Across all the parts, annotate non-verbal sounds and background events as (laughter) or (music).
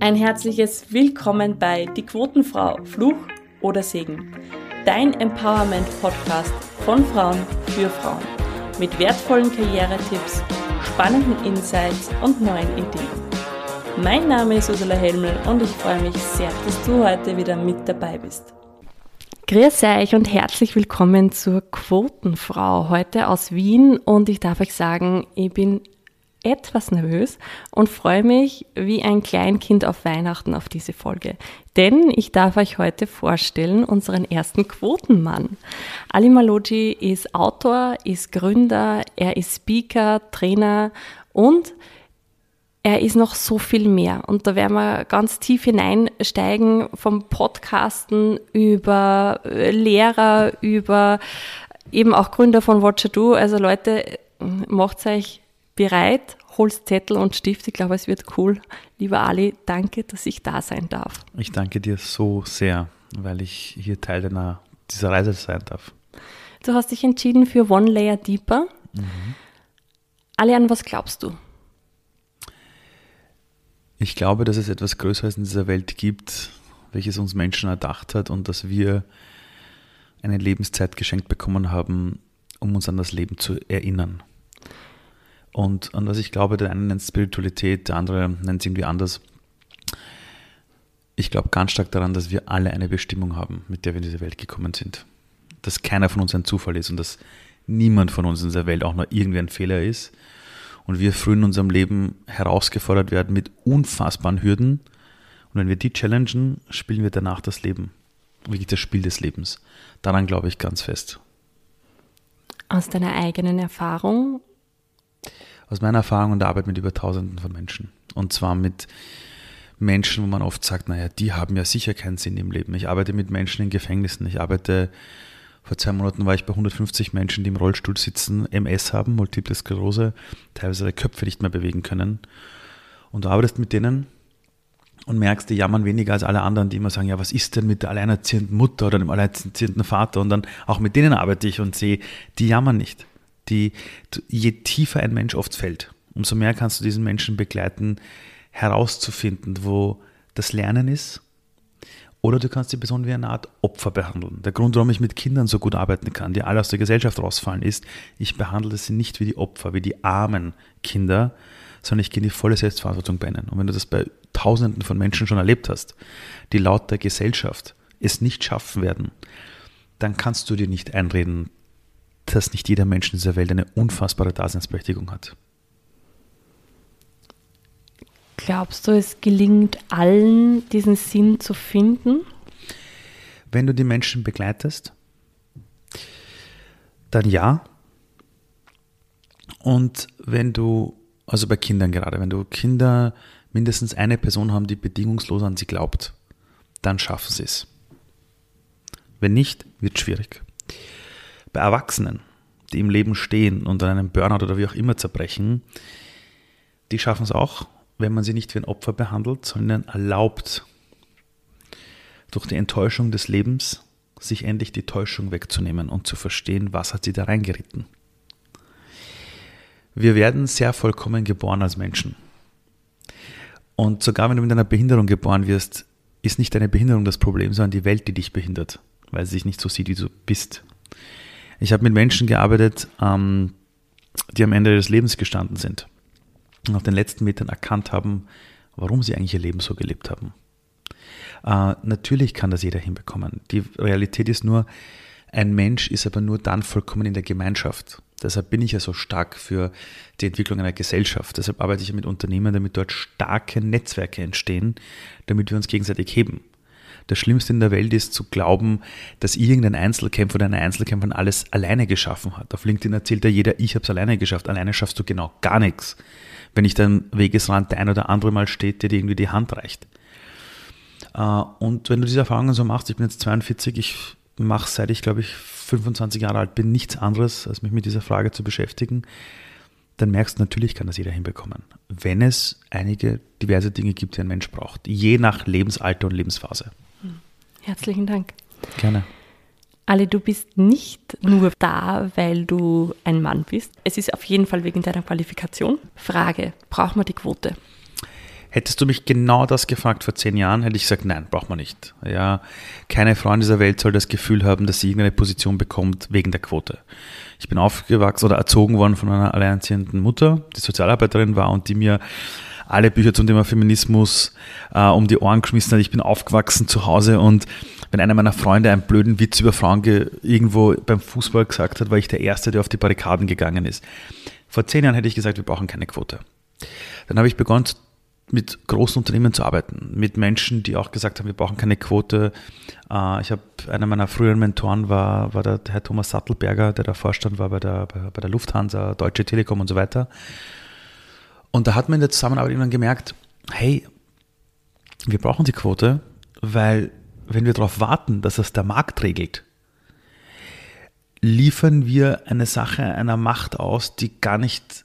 Ein herzliches Willkommen bei Die Quotenfrau, Fluch oder Segen. Dein Empowerment-Podcast von Frauen für Frauen. Mit wertvollen Karrieretipps, spannenden Insights und neuen Ideen. Mein Name ist Ursula Helmel und ich freue mich sehr, dass du heute wieder mit dabei bist. Grüß euch und herzlich willkommen zur Quotenfrau heute aus Wien und ich darf euch sagen, ich bin etwas nervös und freue mich wie ein Kleinkind auf Weihnachten auf diese Folge. Denn ich darf euch heute vorstellen unseren ersten Quotenmann. Ali Maloji ist Autor, ist Gründer, er ist Speaker, Trainer und er ist noch so viel mehr. Und da werden wir ganz tief hineinsteigen vom Podcasten über Lehrer, über eben auch Gründer von Watcher Do. Also Leute, macht euch bereit, holst Zettel und Stift. Ich glaube, es wird cool. Lieber Ali, danke, dass ich da sein darf. Ich danke dir so sehr, weil ich hier Teil deiner, dieser Reise sein darf. Du hast dich entschieden für One Layer Deeper. Mhm. Ali, an was glaubst du? Ich glaube, dass es etwas Größeres in dieser Welt gibt, welches uns Menschen erdacht hat und dass wir eine Lebenszeit geschenkt bekommen haben, um uns an das Leben zu erinnern. Und an was ich glaube, der eine nennt Spiritualität, der andere nennt es irgendwie anders. Ich glaube ganz stark daran, dass wir alle eine Bestimmung haben, mit der wir in diese Welt gekommen sind. Dass keiner von uns ein Zufall ist und dass niemand von uns in dieser Welt auch nur irgendwie ein Fehler ist. Und wir früh in unserem Leben herausgefordert werden mit unfassbaren Hürden. Und wenn wir die challengen, spielen wir danach das Leben. Wirklich das Spiel des Lebens. Daran glaube ich ganz fest. Aus deiner eigenen Erfahrung aus meiner Erfahrung und der Arbeit mit über Tausenden von Menschen. Und zwar mit Menschen, wo man oft sagt, naja, die haben ja sicher keinen Sinn im Leben. Ich arbeite mit Menschen in Gefängnissen. Ich arbeite, vor zwei Monaten war ich bei 150 Menschen, die im Rollstuhl sitzen, MS haben, Multiple Sklerose, teilweise ihre Köpfe nicht mehr bewegen können. Und du arbeitest mit denen und merkst, die jammern weniger als alle anderen, die immer sagen, ja, was ist denn mit der alleinerziehenden Mutter oder dem alleinerziehenden Vater? Und dann auch mit denen arbeite ich und sehe, die jammern nicht die, je tiefer ein Mensch oft fällt, umso mehr kannst du diesen Menschen begleiten, herauszufinden, wo das Lernen ist. Oder du kannst die Person wie eine Art Opfer behandeln. Der Grund, warum ich mit Kindern so gut arbeiten kann, die alle aus der Gesellschaft rausfallen, ist, ich behandle sie nicht wie die Opfer, wie die armen Kinder, sondern ich gehe in die volle Selbstverantwortung bei ihnen. Und wenn du das bei Tausenden von Menschen schon erlebt hast, die laut der Gesellschaft es nicht schaffen werden, dann kannst du dir nicht einreden, dass nicht jeder Mensch in dieser Welt eine unfassbare Daseinsberechtigung hat. Glaubst du, es gelingt allen, diesen Sinn zu finden? Wenn du die Menschen begleitest, dann ja. Und wenn du, also bei Kindern gerade, wenn du Kinder mindestens eine Person haben, die bedingungslos an sie glaubt, dann schaffen sie es. Wenn nicht, wird es schwierig. Bei Erwachsenen, die im Leben stehen und an einem Burnout oder wie auch immer zerbrechen, die schaffen es auch, wenn man sie nicht wie ein Opfer behandelt, sondern erlaubt, durch die Enttäuschung des Lebens sich endlich die Täuschung wegzunehmen und zu verstehen, was hat sie da reingeritten. Wir werden sehr vollkommen geboren als Menschen. Und sogar wenn du mit einer Behinderung geboren wirst, ist nicht deine Behinderung das Problem, sondern die Welt, die dich behindert, weil sie sich nicht so sieht, wie du bist. Ich habe mit Menschen gearbeitet, ähm, die am Ende des Lebens gestanden sind und auf den letzten Metern erkannt haben, warum sie eigentlich ihr Leben so gelebt haben. Äh, natürlich kann das jeder hinbekommen. Die Realität ist nur, ein Mensch ist aber nur dann vollkommen in der Gemeinschaft. Deshalb bin ich ja so stark für die Entwicklung einer Gesellschaft. Deshalb arbeite ich ja mit Unternehmen, damit dort starke Netzwerke entstehen, damit wir uns gegenseitig heben. Das Schlimmste in der Welt ist zu glauben, dass irgendein Einzelkämpfer oder eine Einzelkämpferin alles alleine geschaffen hat. Auf LinkedIn erzählt ja jeder, ich habe es alleine geschafft. Alleine schaffst du genau gar nichts. Wenn nicht am Wegesrand der ein oder andere mal steht, der dir irgendwie die Hand reicht. Äh, und wenn du diese Erfahrungen so machst, ich bin jetzt 42, ich mache seit ich glaube ich 25 Jahre alt bin nichts anderes, als mich mit dieser Frage zu beschäftigen, dann merkst du, natürlich kann das jeder hinbekommen. Wenn es einige diverse Dinge gibt, die ein Mensch braucht, je nach Lebensalter und Lebensphase. Herzlichen Dank. Gerne. Ali, du bist nicht nur da, weil du ein Mann bist. Es ist auf jeden Fall wegen deiner Qualifikation. Frage, braucht man die Quote? Hättest du mich genau das gefragt vor zehn Jahren, hätte ich gesagt, nein, braucht man nicht. Ja, keine Frau in dieser Welt soll das Gefühl haben, dass sie irgendeine Position bekommt wegen der Quote. Ich bin aufgewachsen oder erzogen worden von einer alleinerziehenden Mutter, die Sozialarbeiterin war und die mir alle Bücher zum Thema Feminismus äh, um die Ohren geschmissen hat. Ich bin aufgewachsen zu Hause und wenn einer meiner Freunde einen blöden Witz über Frauen irgendwo beim Fußball gesagt hat, war ich der Erste, der auf die Barrikaden gegangen ist. Vor zehn Jahren hätte ich gesagt, wir brauchen keine Quote. Dann habe ich begonnen, mit großen Unternehmen zu arbeiten, mit Menschen, die auch gesagt haben, wir brauchen keine Quote. Äh, ich habe, einer meiner früheren Mentoren war, war der Herr Thomas Sattelberger, der der Vorstand war bei der, bei der Lufthansa, Deutsche Telekom und so weiter. Und da hat man in der Zusammenarbeit irgendwann gemerkt, hey, wir brauchen die Quote, weil wenn wir darauf warten, dass es der Markt regelt, liefern wir eine Sache einer Macht aus, die gar nicht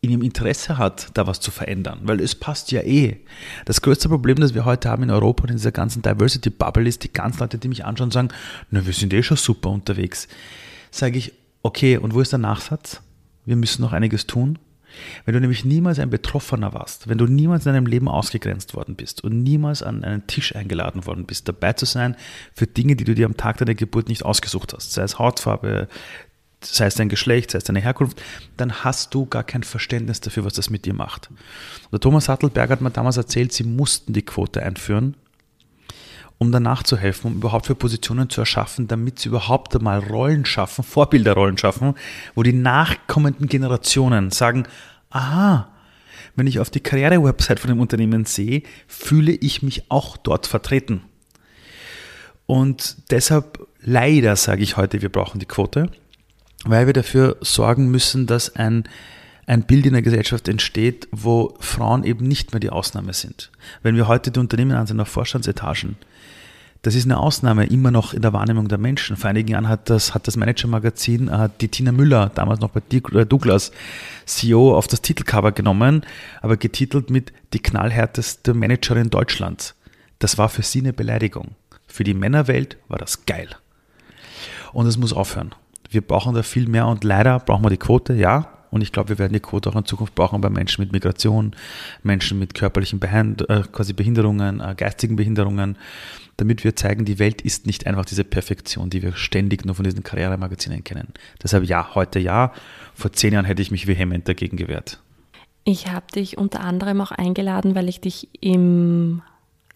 in ihrem Interesse hat, da was zu verändern, weil es passt ja eh. Das größte Problem, das wir heute haben in Europa und in dieser ganzen Diversity Bubble ist, die ganzen Leute, die mich anschauen, sagen, na, wir sind eh schon super unterwegs. Sage ich, okay, und wo ist der Nachsatz? Wir müssen noch einiges tun. Wenn du nämlich niemals ein Betroffener warst, wenn du niemals in deinem Leben ausgegrenzt worden bist und niemals an einen Tisch eingeladen worden bist, dabei zu sein für Dinge, die du dir am Tag deiner Geburt nicht ausgesucht hast, sei es Hautfarbe, sei es dein Geschlecht, sei es deine Herkunft, dann hast du gar kein Verständnis dafür, was das mit dir macht. Und der Thomas Sattelberg hat mir damals erzählt, sie mussten die Quote einführen, um danach zu helfen, um überhaupt für Positionen zu erschaffen, damit sie überhaupt einmal Rollen schaffen, (laughs) Vorbilderrollen schaffen, wo die nachkommenden Generationen sagen, aha, wenn ich auf die Karriere-Website von dem Unternehmen sehe, fühle ich mich auch dort vertreten. Und deshalb leider sage ich heute, wir brauchen die Quote, weil wir dafür sorgen müssen, dass ein ein Bild in der Gesellschaft entsteht, wo Frauen eben nicht mehr die Ausnahme sind. Wenn wir heute die Unternehmen ansehen auf Vorstandsetagen, das ist eine Ausnahme immer noch in der Wahrnehmung der Menschen. Vor einigen Jahren hat das, hat das Manager-Magazin äh, die Tina Müller, damals noch bei äh, Douglas, CEO, auf das Titelcover genommen, aber getitelt mit die knallhärteste Managerin Deutschlands. Das war für sie eine Beleidigung. Für die Männerwelt war das geil. Und es muss aufhören. Wir brauchen da viel mehr und leider brauchen wir die Quote, ja, und ich glaube, wir werden die Quote auch in Zukunft brauchen bei Menschen mit Migration, Menschen mit körperlichen Behand äh, quasi Behinderungen, äh, geistigen Behinderungen, damit wir zeigen, die Welt ist nicht einfach diese Perfektion, die wir ständig nur von diesen Karrieremagazinen kennen. Deshalb ja, heute ja. Vor zehn Jahren hätte ich mich vehement dagegen gewehrt. Ich habe dich unter anderem auch eingeladen, weil ich dich im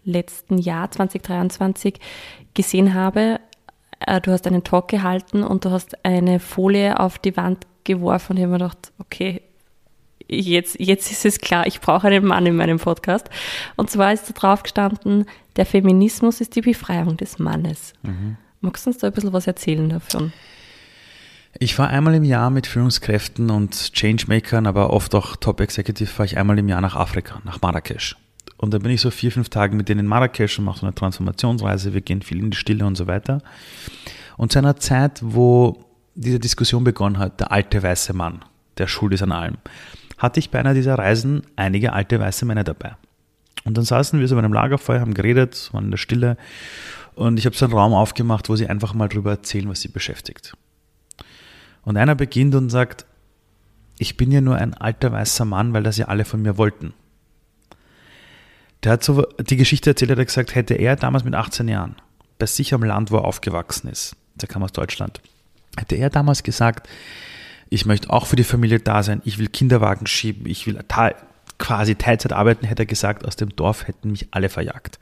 letzten Jahr 2023 gesehen habe. Äh, du hast einen Talk gehalten und du hast eine Folie auf die Wand geworfen und ich habe mir gedacht, okay, jetzt, jetzt ist es klar, ich brauche einen Mann in meinem Podcast. Und zwar ist da drauf gestanden, der Feminismus ist die Befreiung des Mannes. Mhm. Magst du uns da ein bisschen was erzählen davon? Ich fahre einmal im Jahr mit Führungskräften und Changemakern, aber oft auch Top Executive, fahre ich einmal im Jahr nach Afrika, nach Marrakesch. Und da bin ich so vier, fünf Tage mit denen in Marrakesch und mache so eine Transformationsreise. Wir gehen viel in die Stille und so weiter. Und zu einer Zeit, wo diese Diskussion begonnen hat, der alte weiße Mann, der schuld ist an allem, hatte ich bei einer dieser Reisen einige alte weiße Männer dabei. Und dann saßen wir so bei einem Lagerfeuer, haben geredet, waren in der Stille und ich habe so einen Raum aufgemacht, wo sie einfach mal drüber erzählen, was sie beschäftigt. Und einer beginnt und sagt, ich bin ja nur ein alter weißer Mann, weil das ja alle von mir wollten. Der hat so die Geschichte erzählt, hat er gesagt, hätte er damals mit 18 Jahren bei sich am Land, wo er aufgewachsen ist, der kam aus Deutschland, hätte er damals gesagt, ich möchte auch für die Familie da sein, ich will Kinderwagen schieben, ich will quasi Teilzeit arbeiten, hätte er gesagt, aus dem Dorf hätten mich alle verjagt.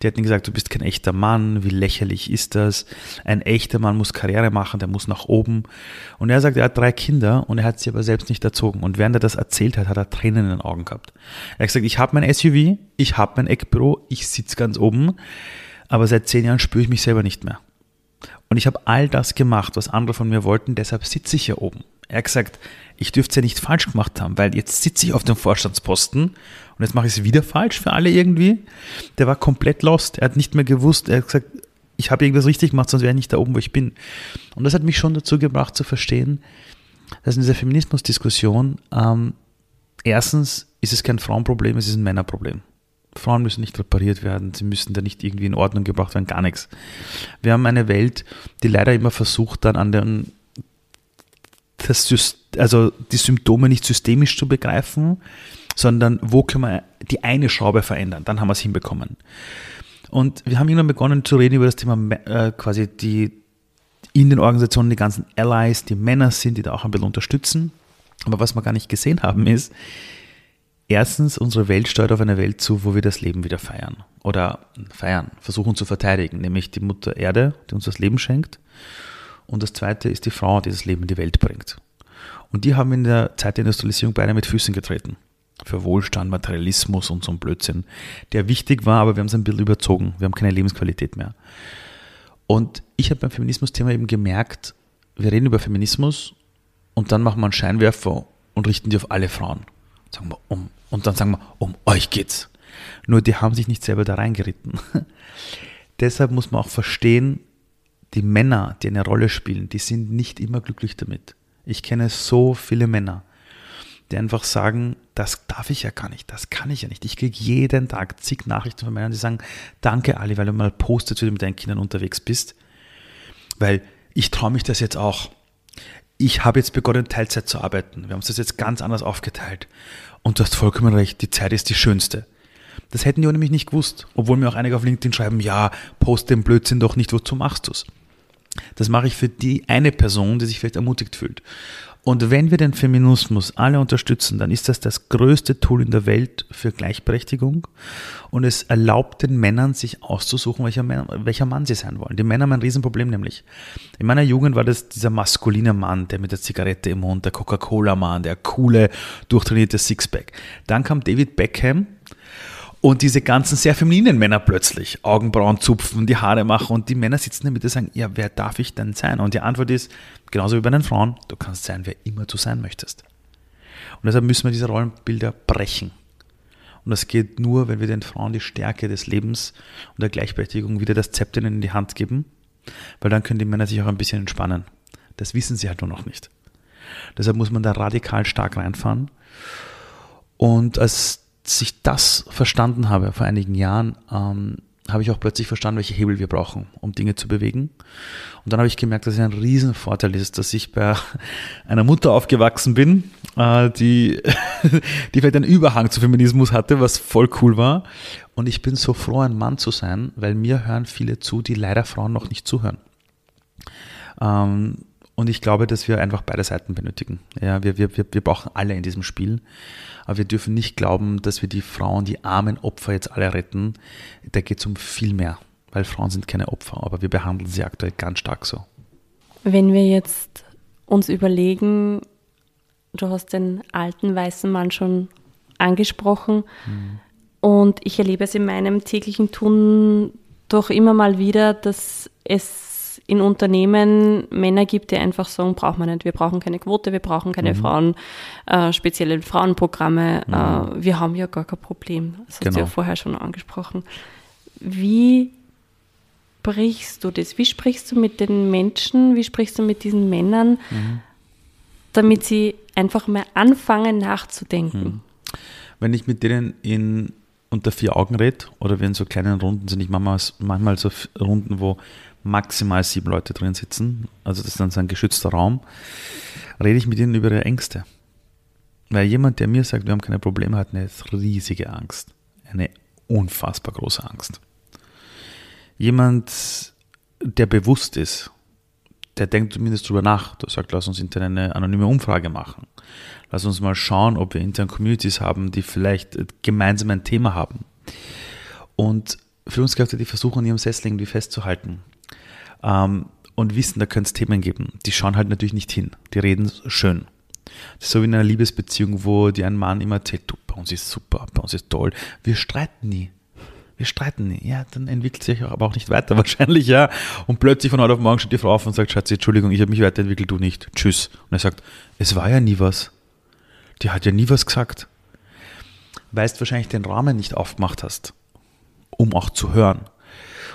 Die hätten gesagt, du bist kein echter Mann, wie lächerlich ist das? Ein echter Mann muss Karriere machen, der muss nach oben. Und er sagt, er hat drei Kinder und er hat sie aber selbst nicht erzogen. Und während er das erzählt hat, hat er Tränen in den Augen gehabt. Er hat gesagt, ich habe mein SUV, ich habe mein Eckbüro, ich sitze ganz oben, aber seit zehn Jahren spüre ich mich selber nicht mehr. Und ich habe all das gemacht, was andere von mir wollten, deshalb sitze ich hier oben. Er hat gesagt, ich dürfte es ja nicht falsch gemacht haben, weil jetzt sitze ich auf dem Vorstandsposten und jetzt mache ich es wieder falsch für alle irgendwie. Der war komplett lost. Er hat nicht mehr gewusst. Er hat gesagt, ich habe irgendwas richtig gemacht, sonst wäre ich nicht da oben, wo ich bin. Und das hat mich schon dazu gebracht zu verstehen, dass in dieser Feminismusdiskussion ähm, erstens ist es kein Frauenproblem, es ist ein Männerproblem. Frauen müssen nicht repariert werden, sie müssen da nicht irgendwie in Ordnung gebracht werden, gar nichts. Wir haben eine Welt, die leider immer versucht, dann an den, das, also die Symptome nicht systemisch zu begreifen, sondern wo können wir die eine Schraube verändern? Dann haben wir es hinbekommen. Und wir haben irgendwann begonnen zu reden über das Thema äh, quasi die in den Organisationen die ganzen Allies, die Männer sind, die da auch ein bisschen unterstützen. Aber was wir gar nicht gesehen haben, ist, erstens, unsere Welt steuert auf eine Welt zu, wo wir das Leben wieder feiern. Oder feiern, versuchen zu verteidigen, nämlich die Mutter Erde, die uns das Leben schenkt. Und das zweite ist die Frau, die das Leben in die Welt bringt. Und die haben in der Zeit der Industrialisierung beide mit Füßen getreten. Für Wohlstand, Materialismus und so ein Blödsinn, der wichtig war, aber wir haben es ein bisschen überzogen. Wir haben keine Lebensqualität mehr. Und ich habe beim Feminismus-Thema eben gemerkt, wir reden über Feminismus und dann machen wir einen Scheinwerfer und richten die auf alle Frauen. Sagen wir, um, und dann sagen wir, um euch geht's. Nur die haben sich nicht selber da reingeritten. (laughs) Deshalb muss man auch verstehen, die Männer, die eine Rolle spielen, die sind nicht immer glücklich damit. Ich kenne so viele Männer, die einfach sagen, das darf ich ja gar nicht, das kann ich ja nicht. Ich kriege jeden Tag zig Nachrichten von Männern, die sagen, danke Ali, weil du mal postet, wie du mit deinen Kindern unterwegs bist, weil ich traue mich das jetzt auch. Ich habe jetzt begonnen, Teilzeit zu arbeiten. Wir haben uns das jetzt ganz anders aufgeteilt. Und du hast vollkommen recht, die Zeit ist die schönste. Das hätten die nämlich nicht gewusst, obwohl mir auch einige auf LinkedIn schreiben, ja, post den Blödsinn doch nicht, wozu machst du's? Das mache ich für die eine Person, die sich vielleicht ermutigt fühlt. Und wenn wir den Feminismus alle unterstützen, dann ist das das größte Tool in der Welt für Gleichberechtigung und es erlaubt den Männern, sich auszusuchen, welcher, Mann, welcher Mann sie sein wollen. Die Männer haben ein Riesenproblem nämlich. In meiner Jugend war das dieser maskuline Mann, der mit der Zigarette im Mund, der Coca-Cola-Mann, der coole, durchtrainierte Sixpack. Dann kam David Beckham, und diese ganzen sehr femininen Männer plötzlich Augenbrauen zupfen, die Haare machen und die Männer sitzen Mitte und sagen, ja, wer darf ich denn sein? Und die Antwort ist, genauso wie bei den Frauen, du kannst sein, wer immer du sein möchtest. Und deshalb müssen wir diese Rollenbilder brechen. Und das geht nur, wenn wir den Frauen die Stärke des Lebens und der Gleichberechtigung wieder das Zepter in die Hand geben, weil dann können die Männer sich auch ein bisschen entspannen. Das wissen sie halt nur noch nicht. Deshalb muss man da radikal stark reinfahren. Und als ich das verstanden habe vor einigen Jahren, ähm, habe ich auch plötzlich verstanden, welche Hebel wir brauchen, um Dinge zu bewegen. Und dann habe ich gemerkt, dass es ein Riesenvorteil ist, dass ich bei (laughs) einer Mutter aufgewachsen bin, äh, die, (laughs) die vielleicht einen Überhang zu Feminismus hatte, was voll cool war. Und ich bin so froh, ein Mann zu sein, weil mir hören viele zu, die leider Frauen noch nicht zuhören. Ähm, und ich glaube, dass wir einfach beide Seiten benötigen. Ja, wir, wir, wir brauchen alle in diesem Spiel. Aber wir dürfen nicht glauben, dass wir die Frauen, die armen Opfer jetzt alle retten. Da geht es um viel mehr, weil Frauen sind keine Opfer, aber wir behandeln sie aktuell ganz stark so. Wenn wir jetzt uns überlegen, du hast den alten weißen Mann schon angesprochen mhm. und ich erlebe es in meinem täglichen Tun doch immer mal wieder, dass es in Unternehmen Männer gibt, die einfach sagen, brauchen wir nicht, wir brauchen keine Quote, wir brauchen keine mhm. Frauen, äh, spezielle Frauenprogramme, mhm. äh, wir haben ja gar kein Problem. Das genau. hast du ja genau. vorher schon angesprochen. Wie sprichst du das? Wie sprichst du mit den Menschen, wie sprichst du mit diesen Männern, mhm. damit sie einfach mal anfangen nachzudenken? Mhm. Wenn ich mit denen in unter vier Augen rede oder wenn so kleinen Runden sind, ich manchmal, manchmal so Runden, wo maximal sieben Leute drin sitzen, also das ist dann so ein geschützter Raum, rede ich mit ihnen über ihre Ängste. Weil jemand, der mir sagt, wir haben keine Probleme, hat eine riesige Angst. Eine unfassbar große Angst. Jemand, der bewusst ist, der denkt zumindest drüber nach. Der sagt, lass uns intern eine anonyme Umfrage machen. Lass uns mal schauen, ob wir intern Communities haben, die vielleicht gemeinsam ein Thema haben. Und Führungskräfte, die versuchen, an ihrem Sessel irgendwie festzuhalten, ähm, und wissen, da könnte es Themen geben. Die schauen halt natürlich nicht hin. Die reden schön. Das ist so wie in einer Liebesbeziehung, wo dir ein Mann immer erzählt, du, bei uns ist super, bei uns ist toll. Wir streiten nie. Wir streiten nie. Ja, dann entwickelt sich aber auch nicht weiter (laughs) wahrscheinlich, ja. Und plötzlich von heute auf morgen steht die Frau auf und sagt, Schatzi, Entschuldigung, ich habe mich weiterentwickelt, du nicht. Tschüss. Und er sagt, es war ja nie was. Die hat ja nie was gesagt. Weil du wahrscheinlich den Rahmen nicht aufgemacht hast, um auch zu hören.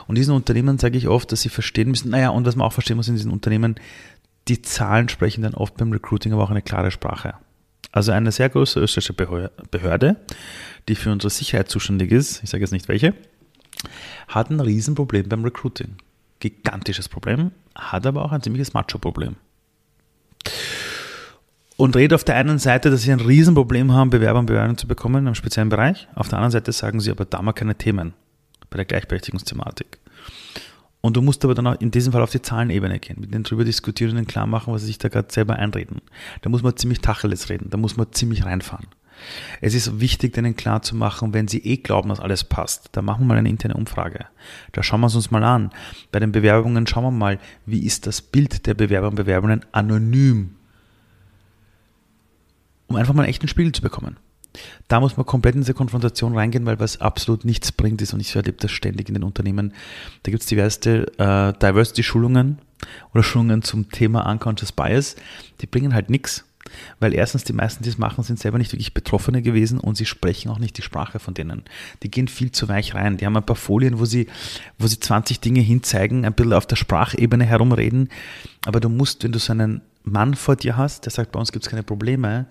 Und diesen Unternehmen sage ich oft, dass sie verstehen müssen, naja, und was man auch verstehen muss in diesen Unternehmen, die Zahlen sprechen dann oft beim Recruiting aber auch eine klare Sprache. Also eine sehr große österreichische Behörde, die für unsere Sicherheit zuständig ist, ich sage jetzt nicht welche, hat ein Riesenproblem beim Recruiting. Gigantisches Problem, hat aber auch ein ziemliches Macho-Problem. und rede auf der einen Seite, dass sie ein Riesenproblem haben, Bewerber und Bewerberinnen zu bekommen einem speziellen Bereich. Auf der anderen Seite sagen sie aber, da wir keine Themen bei der Gleichberechtigungsthematik. Und du musst aber dann auch in diesem Fall auf die Zahlenebene gehen, mit denen drüber diskutieren und ihnen klar machen, was sie sich da gerade selber einreden. Da muss man ziemlich Tacheles reden, da muss man ziemlich reinfahren. Es ist wichtig, denen klar zu machen, wenn sie eh glauben, dass alles passt, dann machen wir mal eine interne Umfrage. Da schauen wir es uns mal an. Bei den Bewerbungen schauen wir mal, wie ist das Bild der Bewerber und Bewerberinnen anonym, um einfach mal einen echten Spiegel zu bekommen. Da muss man komplett in diese Konfrontation reingehen, weil was absolut nichts bringt ist, und ich erlebe das ständig in den Unternehmen, da gibt es diverse äh, Diversity-Schulungen oder Schulungen zum Thema Unconscious Bias, die bringen halt nichts, weil erstens die meisten, die es machen, sind selber nicht wirklich Betroffene gewesen und sie sprechen auch nicht die Sprache von denen. Die gehen viel zu weich rein. Die haben ein paar Folien, wo sie, wo sie 20 Dinge hinzeigen, ein bisschen auf der Sprachebene herumreden. Aber du musst, wenn du so einen Mann vor dir hast, der sagt, bei uns gibt es keine Probleme,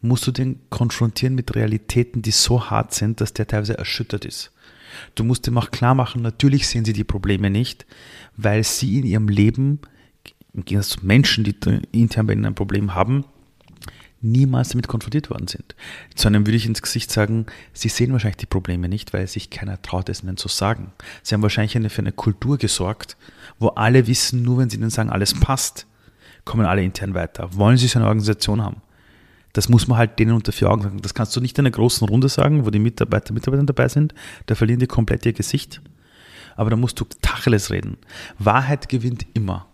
musst du den konfrontieren mit Realitäten, die so hart sind, dass der teilweise erschüttert ist. Du musst ihm auch klar machen, natürlich sehen sie die Probleme nicht, weil sie in ihrem Leben, im Gegensatz zu Menschen, die intern bei ihnen ein Problem haben, niemals damit konfrontiert worden sind. Zu einem würde ich ins Gesicht sagen, sie sehen wahrscheinlich die Probleme nicht, weil sich keiner traut, es ihnen zu sagen. Sie haben wahrscheinlich eine, für eine Kultur gesorgt, wo alle wissen, nur wenn sie ihnen sagen, alles passt, kommen alle intern weiter. Wollen sie so eine Organisation haben? Das muss man halt denen unter vier Augen sagen. Das kannst du nicht in einer großen Runde sagen, wo die Mitarbeiter, Mitarbeiter dabei sind. Da verlieren die komplett ihr Gesicht. Aber da musst du Tacheles reden. Wahrheit gewinnt immer,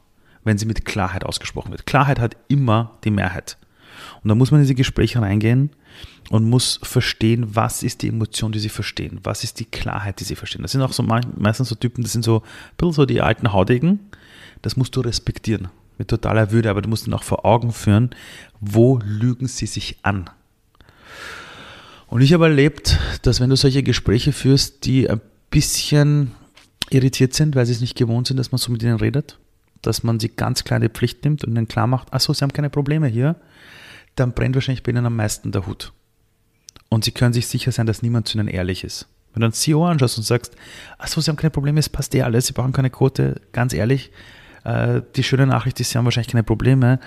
wenn sie mit Klarheit ausgesprochen wird. Klarheit hat immer die Mehrheit. Und da muss man in diese Gespräche reingehen und muss verstehen, was ist die Emotion, die sie verstehen, was ist die Klarheit, die sie verstehen. Das sind auch so meistens so Typen, das sind so ein bisschen so die alten Haudegen. Das musst du respektieren mit totaler Würde, aber du musst ihnen auch vor Augen führen, wo lügen sie sich an. Und ich habe erlebt, dass wenn du solche Gespräche führst, die ein bisschen irritiert sind, weil sie es nicht gewohnt sind, dass man so mit ihnen redet, dass man sie ganz kleine Pflicht nimmt und ihnen klar macht, achso, sie haben keine Probleme hier, dann brennt wahrscheinlich bei ihnen am meisten der Hut. Und sie können sich sicher sein, dass niemand zu ihnen ehrlich ist. Wenn du einen CEO anschaust und sagst, achso, sie haben keine Probleme, es passt eh alles, sie brauchen keine Quote, ganz ehrlich, äh, die schöne Nachricht ist, sie haben wahrscheinlich keine Probleme,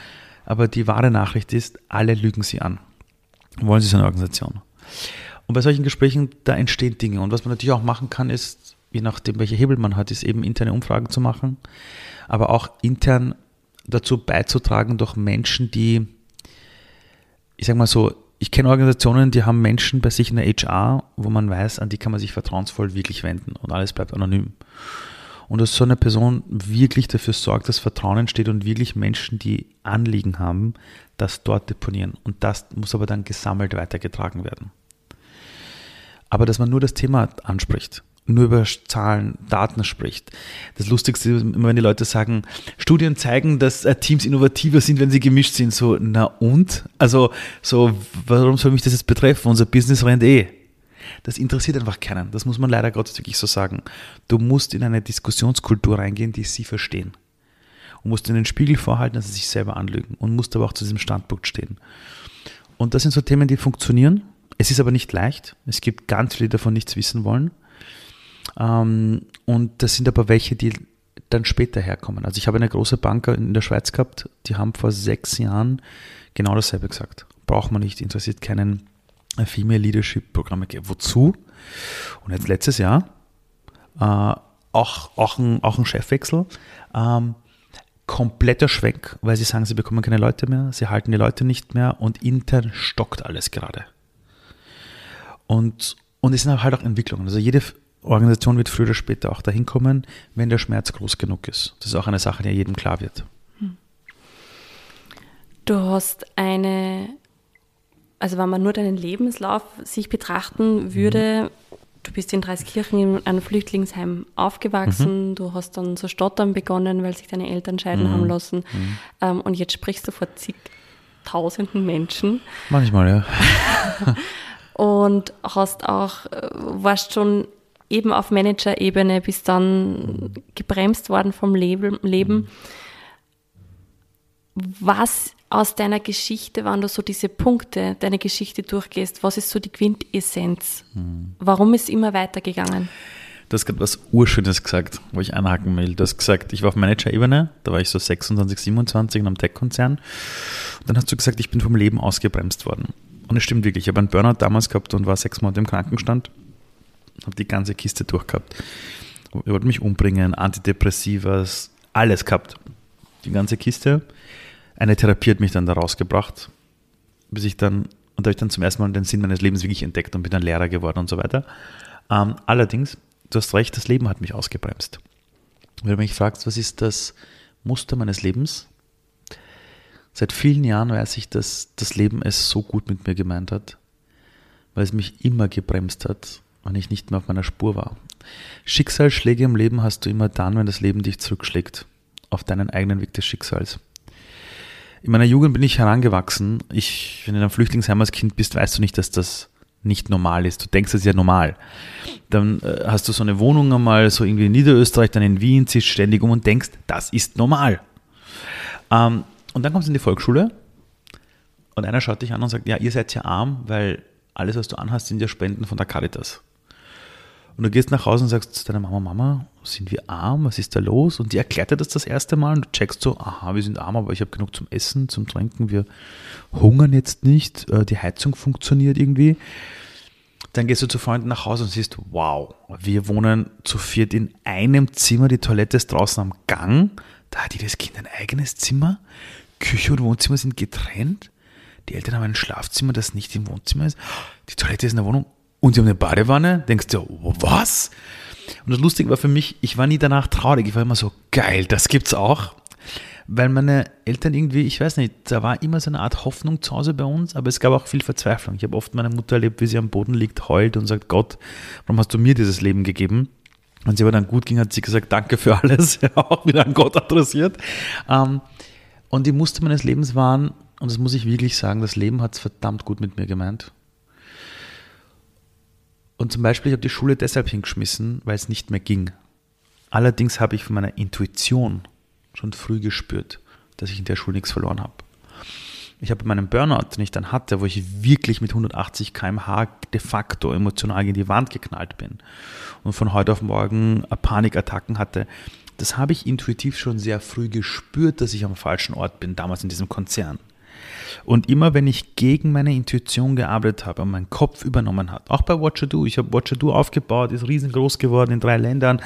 aber die wahre Nachricht ist, alle lügen sie an. Wollen sie so eine Organisation? Und bei solchen Gesprächen, da entstehen Dinge. Und was man natürlich auch machen kann, ist, je nachdem, welche Hebel man hat, ist eben interne Umfragen zu machen, aber auch intern dazu beizutragen durch Menschen, die, ich sag mal so, ich kenne Organisationen, die haben Menschen bei sich in der HR, wo man weiß, an die kann man sich vertrauensvoll wirklich wenden und alles bleibt anonym und dass so eine Person wirklich dafür sorgt, dass Vertrauen entsteht und wirklich Menschen, die Anliegen haben, das dort deponieren. Und das muss aber dann gesammelt weitergetragen werden. Aber dass man nur das Thema anspricht, nur über Zahlen, Daten spricht. Das Lustigste ist immer, wenn die Leute sagen, Studien zeigen, dass äh, Teams innovativer sind, wenn sie gemischt sind. So, na und? Also, so, warum soll mich das jetzt betreffen? Unser Business rennt eh. Das interessiert einfach keinen. Das muss man leider Gottes wirklich so sagen. Du musst in eine Diskussionskultur reingehen, die sie verstehen. Und musst in den Spiegel vorhalten, dass sie sich selber anlügen. Und musst aber auch zu diesem Standpunkt stehen. Und das sind so Themen, die funktionieren. Es ist aber nicht leicht. Es gibt ganz viele, die davon nichts wissen wollen. Ähm, und das sind aber welche, die dann später herkommen. Also ich habe eine große Bank in der Schweiz gehabt, die haben vor sechs Jahren genau dasselbe gesagt. Braucht man nicht, interessiert keinen Female Leadership Programme gegeben. Wozu? Und jetzt letztes Jahr äh, auch, auch, ein, auch ein Chefwechsel. Ähm, kompletter Schwenk, weil sie sagen, sie bekommen keine Leute mehr, sie halten die Leute nicht mehr und intern stockt alles gerade. Und, und es sind halt auch Entwicklungen. Also jede Organisation wird früher oder später auch dahin kommen, wenn der Schmerz groß genug ist. Das ist auch eine Sache, die jedem klar wird. Du hast eine also wenn man nur deinen Lebenslauf sich betrachten würde, mhm. du bist in Dreiskirchen in einem Flüchtlingsheim aufgewachsen, mhm. du hast dann zu stottern begonnen, weil sich deine Eltern scheiden mhm. haben lassen mhm. ähm, und jetzt sprichst du vor zigtausenden Menschen. Manchmal, ja. (laughs) und hast auch, äh, warst schon eben auf Manager-Ebene, bist dann gebremst worden vom Leben. Mhm. Was aus deiner Geschichte, wenn du so diese Punkte, deine Geschichte durchgehst, was ist so die Quintessenz? Hm. Warum ist es immer weitergegangen? Du hast gerade was Urschönes gesagt, wo ich einhaken will. Du hast gesagt, ich war auf Manager-Ebene, da war ich so 26, 27 in einem Tech-Konzern. Und dann hast du gesagt, ich bin vom Leben ausgebremst worden. Und es stimmt wirklich. Ich habe einen Burnout damals gehabt und war sechs Monate im Krankenstand. Habe die ganze Kiste durchgehabt. Ich wollte mich umbringen, Antidepressivas, alles gehabt. Die ganze Kiste. Eine Therapie hat mich dann da rausgebracht, bis ich dann, und da habe ich dann zum ersten Mal den Sinn meines Lebens wirklich entdeckt und bin dann Lehrer geworden und so weiter. Ähm, allerdings du hast recht, das Leben hat mich ausgebremst. Wenn du mich fragst, was ist das Muster meines Lebens? Seit vielen Jahren weiß ich, dass das Leben es so gut mit mir gemeint hat, weil es mich immer gebremst hat, wenn ich nicht mehr auf meiner Spur war. Schicksalsschläge im Leben hast du immer dann, wenn das Leben dich zurückschlägt, auf deinen eigenen Weg des Schicksals. In meiner Jugend bin ich herangewachsen. Ich, wenn du in einem Flüchtlingsheim als Kind bist, weißt du nicht, dass das nicht normal ist. Du denkst, das ist ja normal. Dann äh, hast du so eine Wohnung einmal so irgendwie in Niederösterreich, dann in Wien, ziehst ständig um und denkst, das ist normal. Ähm, und dann kommst du in die Volksschule und einer schaut dich an und sagt, ja, ihr seid ja arm, weil alles, was du anhast, sind ja Spenden von der Caritas. Und du gehst nach Hause und sagst zu deiner Mama, Mama, sind wir arm? Was ist da los? Und die erklärt dir das das erste Mal und du checkst so, aha, wir sind arm, aber ich habe genug zum Essen, zum Trinken, wir hungern jetzt nicht, äh, die Heizung funktioniert irgendwie. Dann gehst du zu Freunden nach Hause und siehst, wow, wir wohnen zu viert in einem Zimmer, die Toilette ist draußen am Gang, da hat jedes Kind ein eigenes Zimmer, Küche und Wohnzimmer sind getrennt, die Eltern haben ein Schlafzimmer, das nicht im Wohnzimmer ist, die Toilette ist in der Wohnung und sie haben eine Badewanne, denkst du, was? Und das Lustige war für mich, ich war nie danach traurig, ich war immer so, geil, das gibt's auch. Weil meine Eltern irgendwie, ich weiß nicht, da war immer so eine Art Hoffnung zu Hause bei uns, aber es gab auch viel Verzweiflung. Ich habe oft meine Mutter erlebt, wie sie am Boden liegt, heult und sagt, Gott, warum hast du mir dieses Leben gegeben? Und sie aber dann gut ging, hat sie gesagt, danke für alles, (laughs) auch wieder an Gott adressiert. Ähm, und die Muster meines Lebens waren, und das muss ich wirklich sagen, das Leben hat es verdammt gut mit mir gemeint. Und zum Beispiel, ich habe die Schule deshalb hingeschmissen, weil es nicht mehr ging. Allerdings habe ich von meiner Intuition schon früh gespürt, dass ich in der Schule nichts verloren habe. Ich habe meinen Burnout, den ich dann hatte, wo ich wirklich mit 180 km/h de facto emotional gegen die Wand geknallt bin und von heute auf morgen Panikattacken hatte, das habe ich intuitiv schon sehr früh gespürt, dass ich am falschen Ort bin, damals in diesem Konzern. Und immer wenn ich gegen meine Intuition gearbeitet habe und meinen Kopf übernommen hat, auch bei Watcher Do, ich habe Watcher Do aufgebaut, ist riesengroß geworden in drei Ländern,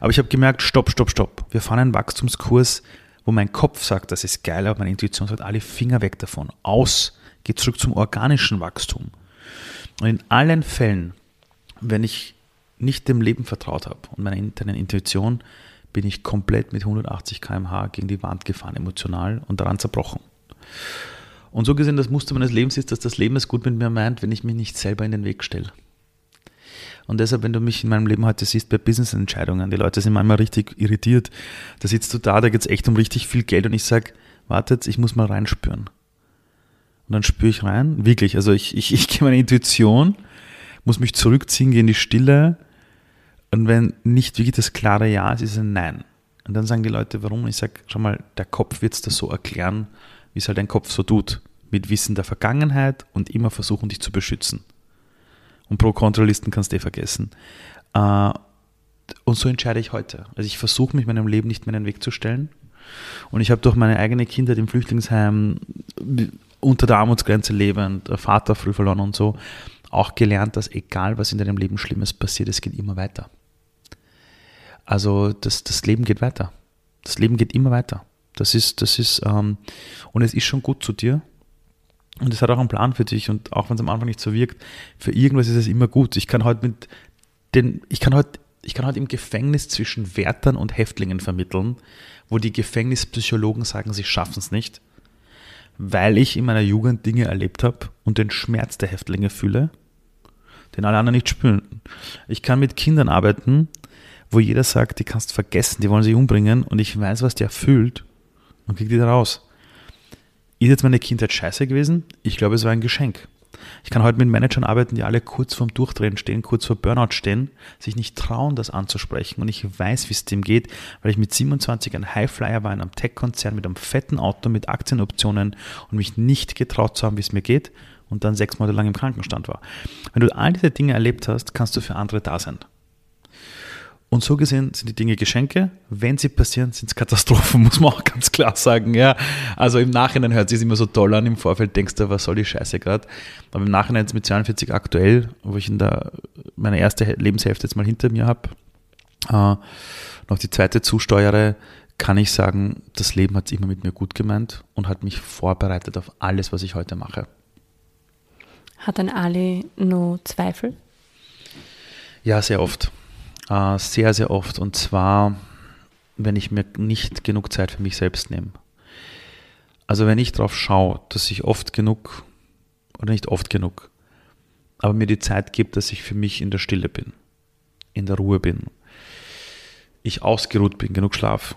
aber ich habe gemerkt, stopp, stopp, stopp. Wir fahren einen Wachstumskurs, wo mein Kopf sagt, das ist geil, aber meine Intuition sagt, alle Finger weg davon. Aus, geht zurück zum organischen Wachstum. Und in allen Fällen, wenn ich nicht dem Leben vertraut habe und meiner internen Intuition, bin ich komplett mit 180 km/h gegen die Wand gefahren, emotional und daran zerbrochen. Und so gesehen, das Muster meines Lebens ist, dass das Leben es gut mit mir meint, wenn ich mich nicht selber in den Weg stelle. Und deshalb, wenn du mich in meinem Leben heute siehst bei Business-Entscheidungen, die Leute sind manchmal richtig irritiert. Da sitzt du da, da geht es echt um richtig viel Geld und ich sage, wartet, ich muss mal reinspüren. Und dann spüre ich rein, wirklich. Also ich, ich, ich (laughs) gehe meine Intuition, muss mich zurückziehen, gehe in die Stille. Und wenn nicht wirklich das klare Ja ist, ist es ein Nein. Und dann sagen die Leute, warum? Ich sage, schau mal, der Kopf wird es da so erklären, wie es halt dein Kopf so tut, mit Wissen der Vergangenheit und immer versuchen, dich zu beschützen. Und Pro-Kontrollisten kannst du eh vergessen. Äh, und so entscheide ich heute. Also ich versuche mich meinem Leben nicht mehr in den Weg zu stellen. Und ich habe durch meine eigene Kindheit im Flüchtlingsheim unter der Armutsgrenze lebend, Vater früh verloren und so, auch gelernt, dass egal was in deinem Leben Schlimmes passiert, es geht immer weiter. Also das, das Leben geht weiter. Das Leben geht immer weiter. Das ist, das ist, ähm, und es ist schon gut zu dir. Und es hat auch einen Plan für dich. Und auch wenn es am Anfang nicht so wirkt, für irgendwas ist es immer gut. Ich kann heute mit den, ich kann heute, ich kann heute im Gefängnis zwischen Wärtern und Häftlingen vermitteln, wo die Gefängnispsychologen sagen, sie schaffen es nicht, weil ich in meiner Jugend Dinge erlebt habe und den Schmerz der Häftlinge fühle, den alle anderen nicht spüren. Ich kann mit Kindern arbeiten, wo jeder sagt, die kannst vergessen, die wollen sich umbringen und ich weiß, was der fühlt und kriege die da raus. Ist jetzt meine Kindheit scheiße gewesen? Ich glaube, es war ein Geschenk. Ich kann heute mit Managern arbeiten, die alle kurz vorm Durchdrehen stehen, kurz vor Burnout stehen, sich nicht trauen, das anzusprechen. Und ich weiß, wie es dem geht, weil ich mit 27 ein Highflyer war in einem Tech-Konzern mit einem fetten Auto, mit Aktienoptionen und mich nicht getraut zu haben, wie es mir geht und dann sechs Monate lang im Krankenstand war. Wenn du all diese Dinge erlebt hast, kannst du für andere da sein. Und so gesehen sind die Dinge Geschenke. Wenn sie passieren, sind es Katastrophen, (laughs) muss man auch ganz klar sagen. Ja, also im Nachhinein hört es sich immer so toll an. Im Vorfeld denkst du, was soll die Scheiße gerade? Aber im Nachhinein jetzt mit 42 aktuell, wo ich in der meine erste Lebenshälfte jetzt mal hinter mir habe, äh, noch die zweite zusteuere, kann ich sagen, das Leben hat es immer mit mir gut gemeint und hat mich vorbereitet auf alles, was ich heute mache. Hat ein Ali nur Zweifel? Ja, sehr oft. Äh, sehr, sehr oft. Und zwar, wenn ich mir nicht genug Zeit für mich selbst nehme. Also wenn ich darauf schaue, dass ich oft genug, oder nicht oft genug, aber mir die Zeit gibt, dass ich für mich in der Stille bin, in der Ruhe bin, ich ausgeruht bin, genug Schlaf,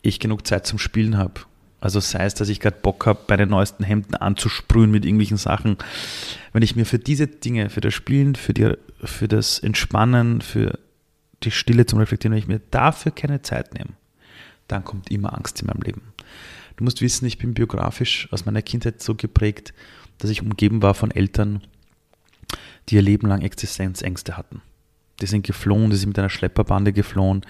ich genug Zeit zum Spielen habe. Also sei es, dass ich gerade Bock habe, bei den neuesten Hemden anzusprühen mit irgendwelchen Sachen. Wenn ich mir für diese Dinge, für das Spielen, für, die, für das Entspannen, für die Stille zum Reflektieren, wenn ich mir dafür keine Zeit nehme, dann kommt immer Angst in meinem Leben. Du musst wissen, ich bin biografisch aus meiner Kindheit so geprägt, dass ich umgeben war von Eltern, die ihr Leben lang Existenzängste hatten. Die sind geflohen, die sind mit einer Schlepperbande geflohen.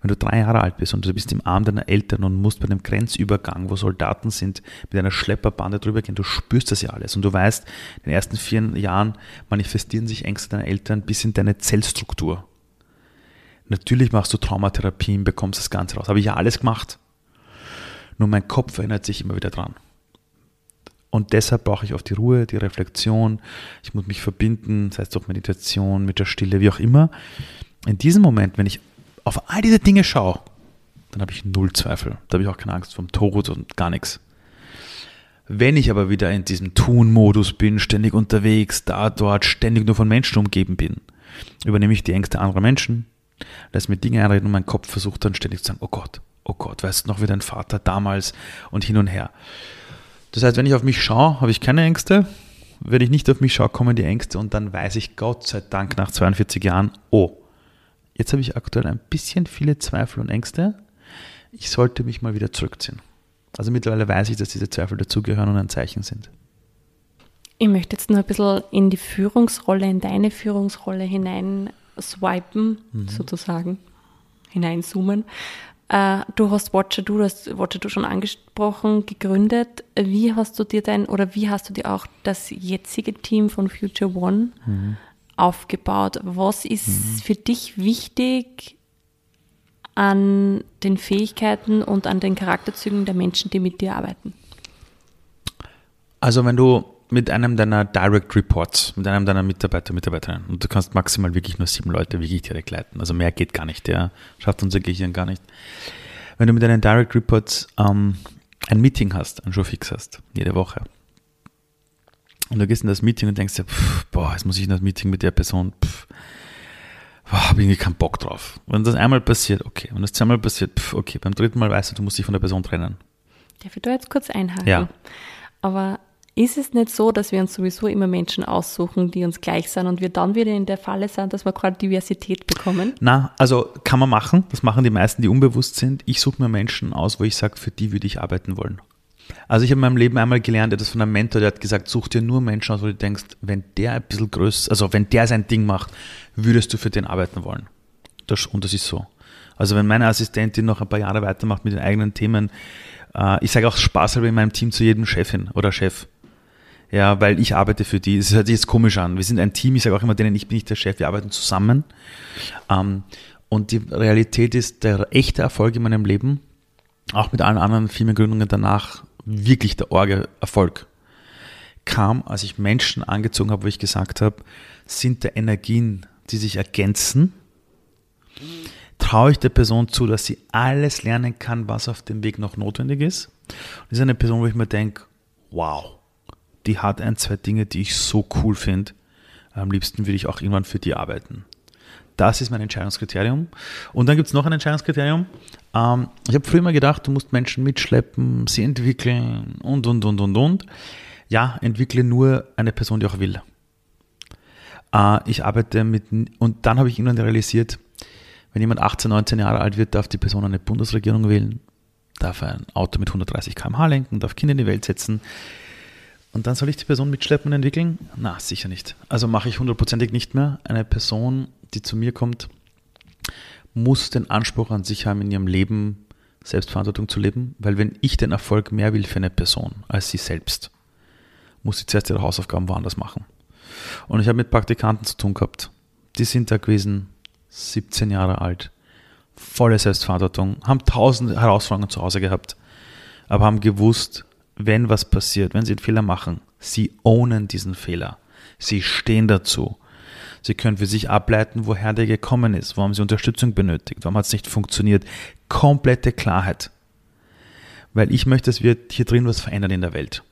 Wenn du drei Jahre alt bist und du bist im Arm deiner Eltern und musst bei einem Grenzübergang, wo Soldaten sind, mit einer Schlepperbande drüber gehen, du spürst das ja alles. Und du weißt, in den ersten vier Jahren manifestieren sich Ängste deiner Eltern bis in deine Zellstruktur. Natürlich machst du Traumatherapien, bekommst das Ganze raus. Habe ich ja alles gemacht. Nur mein Kopf erinnert sich immer wieder dran. Und deshalb brauche ich oft die Ruhe, die Reflexion. Ich muss mich verbinden, sei es durch Meditation, mit der Stille, wie auch immer. In diesem Moment, wenn ich auf all diese Dinge schaue, dann habe ich null Zweifel. Da habe ich auch keine Angst vom Tod und gar nichts. Wenn ich aber wieder in diesem Tun-Modus bin, ständig unterwegs, da, dort, ständig nur von Menschen umgeben bin, übernehme ich die Ängste anderer Menschen, lasse mir Dinge einreden und mein Kopf versucht dann ständig zu sagen, oh Gott, oh Gott, weißt du noch wie dein Vater damals und hin und her. Das heißt, wenn ich auf mich schaue, habe ich keine Ängste. Wenn ich nicht auf mich schaue, kommen die Ängste und dann weiß ich Gott sei Dank nach 42 Jahren, oh, jetzt habe ich aktuell ein bisschen viele Zweifel und Ängste. Ich sollte mich mal wieder zurückziehen. Also mittlerweile weiß ich, dass diese Zweifel dazugehören und ein Zeichen sind. Ich möchte jetzt nur ein bisschen in die Führungsrolle, in deine Führungsrolle hinein swipen, mhm. sozusagen, hineinzoomen. Äh, du hast Watcher Du, das Watcher Du schon angesprochen, gegründet. Wie hast du dir dein oder wie hast du dir auch das jetzige Team von Future One mhm. aufgebaut? Was ist mhm. für dich wichtig an den Fähigkeiten und an den Charakterzügen der Menschen, die mit dir arbeiten? Also wenn du mit einem deiner Direct Reports, mit einem deiner Mitarbeiter, Mitarbeiterinnen. Und du kannst maximal wirklich nur sieben Leute wirklich direkt leiten. Also mehr geht gar nicht, ja. Schafft unser Gehirn gar nicht. Wenn du mit deinen Direct Reports ähm, ein Meeting hast, ein Showfix hast, jede Woche. Und du gehst in das Meeting und denkst dir, pff, boah, jetzt muss ich in das Meeting mit der Person, pff, boah, habe irgendwie keinen Bock drauf. Wenn das einmal passiert, okay. Wenn das zweimal passiert, pff, okay. Beim dritten Mal weißt du, du musst dich von der Person trennen. Darf ich da jetzt kurz einhaken? Ja. Aber ist es nicht so, dass wir uns sowieso immer Menschen aussuchen, die uns gleich sind und wir dann wieder in der Falle sind, dass wir gerade Diversität bekommen? Na, also kann man machen. Das machen die meisten, die unbewusst sind. Ich suche mir Menschen aus, wo ich sage, für die würde ich arbeiten wollen. Also ich habe in meinem Leben einmal gelernt, etwas von einem Mentor, der hat gesagt, such dir nur Menschen aus, wo du denkst, wenn der ein bisschen größer, also wenn der sein Ding macht, würdest du für den arbeiten wollen. Das, und das ist so. Also wenn meine Assistentin noch ein paar Jahre weitermacht mit den eigenen Themen, äh, ich sage auch Spaß in meinem Team zu jedem Chefin oder Chef ja, weil ich arbeite für die. Es hört sich jetzt komisch an. Wir sind ein Team, ich sage auch immer denen, ich bin nicht der Chef, wir arbeiten zusammen. Ähm, und die Realität ist, der echte Erfolg in meinem Leben, auch mit allen anderen Firmengründungen danach, wirklich der Orge-Erfolg, kam, als ich Menschen angezogen habe, wo ich gesagt habe, sind da Energien, die sich ergänzen, traue ich der Person zu, dass sie alles lernen kann, was auf dem Weg noch notwendig ist. Und das ist eine Person, wo ich mir denke, wow, die hat ein, zwei Dinge, die ich so cool finde. Am liebsten würde ich auch irgendwann für die arbeiten. Das ist mein Entscheidungskriterium. Und dann gibt es noch ein Entscheidungskriterium. Ähm, ich habe früher immer gedacht, du musst Menschen mitschleppen, sie entwickeln und, und, und, und, und. Ja, entwickle nur eine Person, die auch will. Äh, ich arbeite mit, und dann habe ich irgendwann realisiert, wenn jemand 18, 19 Jahre alt wird, darf die Person eine Bundesregierung wählen, darf ein Auto mit 130 km/h lenken, darf Kinder in die Welt setzen. Und dann soll ich die Person mitschleppen und entwickeln? Na, sicher nicht. Also mache ich hundertprozentig nicht mehr. Eine Person, die zu mir kommt, muss den Anspruch an sich haben, in ihrem Leben Selbstverantwortung zu leben, weil wenn ich den Erfolg mehr will für eine Person als sie selbst, muss sie zuerst ihre Hausaufgaben woanders machen. Und ich habe mit Praktikanten zu tun gehabt. Die sind da gewesen, 17 Jahre alt, volle Selbstverantwortung, haben tausend Herausforderungen zu Hause gehabt, aber haben gewusst, wenn was passiert, wenn sie einen Fehler machen, sie ownen diesen Fehler. Sie stehen dazu. Sie können für sich ableiten, woher der gekommen ist, warum sie Unterstützung benötigt, warum hat es nicht funktioniert. Komplette Klarheit. Weil ich möchte, dass wir hier drin was verändern in der Welt.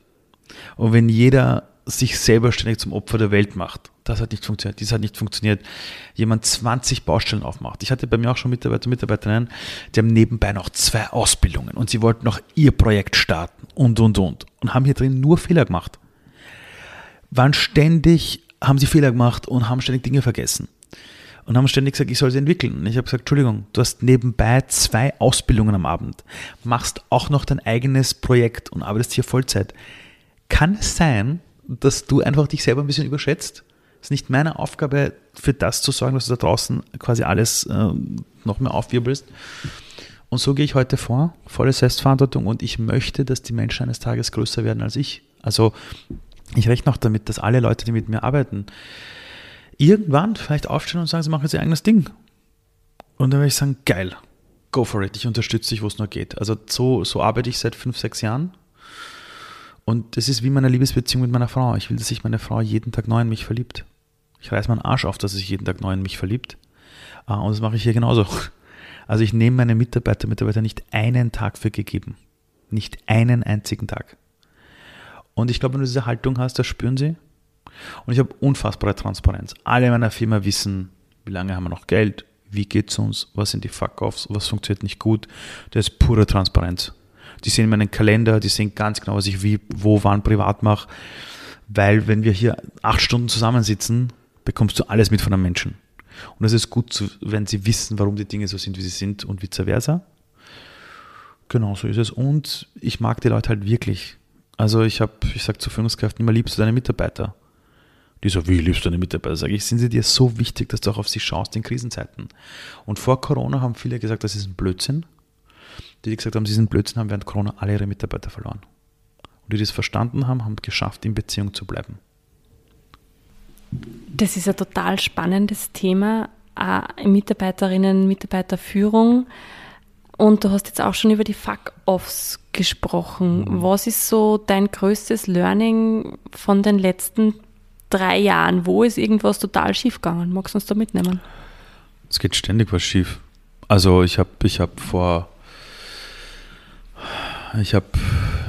Und wenn jeder sich selber ständig zum Opfer der Welt macht, das hat nicht funktioniert, dies hat nicht funktioniert, jemand 20 Baustellen aufmacht. Ich hatte bei mir auch schon Mitarbeiter, Mitarbeiterinnen, die haben nebenbei noch zwei Ausbildungen und sie wollten noch ihr Projekt starten und, und, und. Und haben hier drin nur Fehler gemacht. Waren ständig haben sie Fehler gemacht und haben ständig Dinge vergessen. Und haben ständig gesagt, ich soll sie entwickeln. Und ich habe gesagt, Entschuldigung, du hast nebenbei zwei Ausbildungen am Abend, machst auch noch dein eigenes Projekt und arbeitest hier Vollzeit. Kann es sein, dass du einfach dich selber ein bisschen überschätzt? Es ist nicht meine Aufgabe, für das zu sorgen, dass du da draußen quasi alles äh, noch mehr aufwirbelst. Und so gehe ich heute vor, volle Selbstverantwortung und ich möchte, dass die Menschen eines Tages größer werden als ich. Also ich rechne auch damit, dass alle Leute, die mit mir arbeiten, irgendwann vielleicht aufstehen und sagen, sie machen jetzt ihr eigenes Ding. Und dann werde ich sagen, geil, go for it, ich unterstütze dich, wo es nur geht. Also so, so arbeite ich seit fünf, sechs Jahren. Und es ist wie meine Liebesbeziehung mit meiner Frau. Ich will, dass sich meine Frau jeden Tag neu in mich verliebt. Ich reiß meinen Arsch auf, dass sie sich jeden Tag neu in mich verliebt. Ah, und das mache ich hier genauso. (laughs) Also ich nehme meine Mitarbeiter, Mitarbeiter nicht einen Tag für gegeben. Nicht einen einzigen Tag. Und ich glaube, wenn du diese Haltung hast, das spüren sie. Und ich habe unfassbare Transparenz. Alle in meiner Firma wissen, wie lange haben wir noch Geld, wie geht es uns, was sind die Fuck-Offs, was funktioniert nicht gut. Das ist pure Transparenz. Die sehen meinen Kalender, die sehen ganz genau, was ich wie, wo, wann privat mache. Weil wenn wir hier acht Stunden zusammensitzen, bekommst du alles mit von einem Menschen. Und es ist gut, wenn sie wissen, warum die Dinge so sind, wie sie sind und vice versa. Genau so ist es. Und ich mag die Leute halt wirklich. Also ich habe, ich sage zu Führungskräften immer, liebst du deine Mitarbeiter? Die so, wie liebst du deine Mitarbeiter? Sage ich, sind sie dir so wichtig, dass du auch auf sie schaust in Krisenzeiten? Und vor Corona haben viele gesagt, das ist ein Blödsinn. Die, die gesagt haben, sie sind Blödsinn, haben während Corona alle ihre Mitarbeiter verloren. Und die, die das verstanden haben, haben geschafft, in Beziehung zu bleiben. Das ist ein total spannendes Thema, Mitarbeiterinnen, Mitarbeiterführung. Und du hast jetzt auch schon über die Fuck-Offs gesprochen. Mhm. Was ist so dein größtes Learning von den letzten drei Jahren? Wo ist irgendwas total schief gegangen? Magst du uns da mitnehmen? Es geht ständig was schief. Also ich habe ich hab vor, ich habe